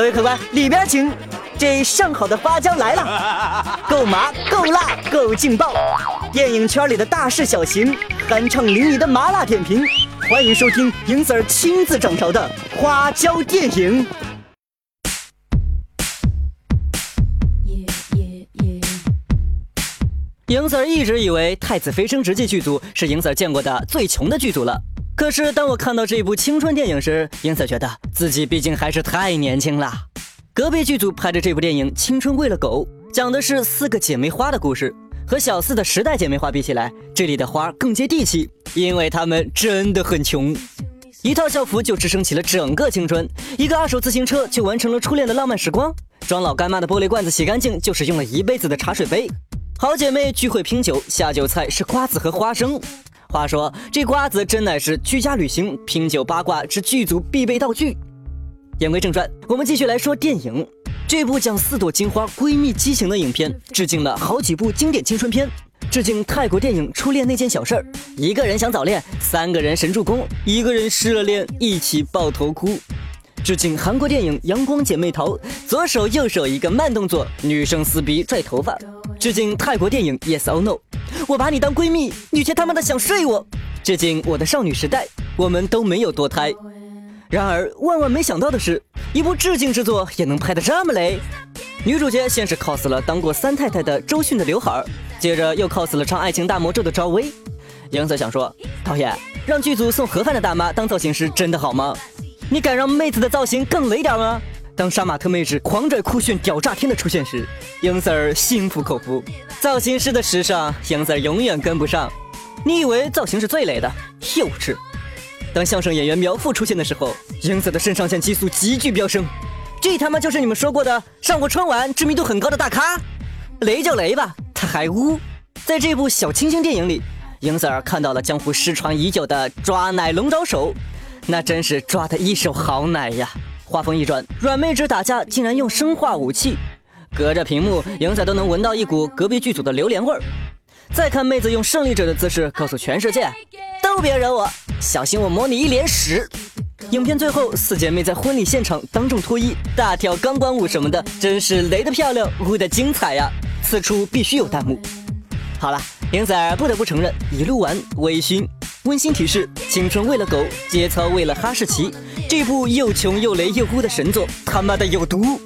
各位客官，里边请。这上好的花椒来了，够麻，够辣，够劲爆！电影圈里的大事小情，酣畅淋漓的麻辣点评，欢迎收听莹 Sir 亲自掌勺的花椒电影。影 Sir 一直以为《太子妃升职记》剧组是影 Sir 见过的最穷的剧组了，可是当我看到这部青春电影时，英子觉得自己毕竟还是太年轻了。隔壁剧组拍的这部电影《青春喂了狗》，讲的是四个姐妹花的故事。和小四的时代姐妹花比起来，这里的花更接地气，因为她们真的很穷。一套校服就支撑起了整个青春，一个二手自行车就完成了初恋的浪漫时光，装老干妈的玻璃罐子洗干净就是用了一辈子的茶水杯。好姐妹聚会拼酒，下酒菜是瓜子和花生。话说这瓜子真乃是居家旅行、拼酒八卦之剧组必备道具。言归正传，我们继续来说电影。这部讲四朵金花闺蜜畸形的影片，致敬了好几部经典青春片，致敬泰国电影《初恋那件小事儿》，一个人想早恋，三个人神助攻，一个人失了恋，一起抱头哭。致敬韩国电影《阳光姐妹淘》，左手右手一个慢动作，女生撕逼拽头发。致敬泰国电影《Yes or No》，我把你当闺蜜，你却他妈的想睡我。致敬我的少女时代，我们都没有堕胎。然而，万万没想到的是，一部致敬之作也能拍得这么雷。女主角先是 cos 了当过三太太的周迅的刘海儿，接着又 cos 了唱《爱情大魔咒》的赵薇。杨色想说，导演让剧组送盒饭的大妈当造型师真的好吗？你敢让妹子的造型更雷点吗？当杀马特妹纸狂拽酷炫屌炸天的出现时，英 sir 心服口服。造型师的时尚，英 sir 永远跟不上。你以为造型是最雷的？幼稚。当相声演员苗阜出现的时候，英 sir 的肾上腺激素急剧飙升。这他妈就是你们说过的上过春晚、知名度很高的大咖？雷就雷吧，他还污。在这部小清新电影里，英 sir 看到了江湖失传已久的抓奶龙爪手，那真是抓的一手好奶呀！话锋一转，软妹纸打架竟然用生化武器，隔着屏幕，影仔都能闻到一股隔壁剧组的榴莲味儿。再看妹子用胜利者的姿势告诉全世界，都别惹我。小心我抹你一脸屎！影片最后，四姐妹在婚礼现场当众脱衣，大跳钢管舞什么的，真是雷的漂亮，舞的精彩呀！此处必须有弹幕。好了，影仔不得不承认，一路玩微醺。温馨提示：青春喂了狗，节操喂了哈士奇。这部又穷又雷又污的神作，他妈的有毒！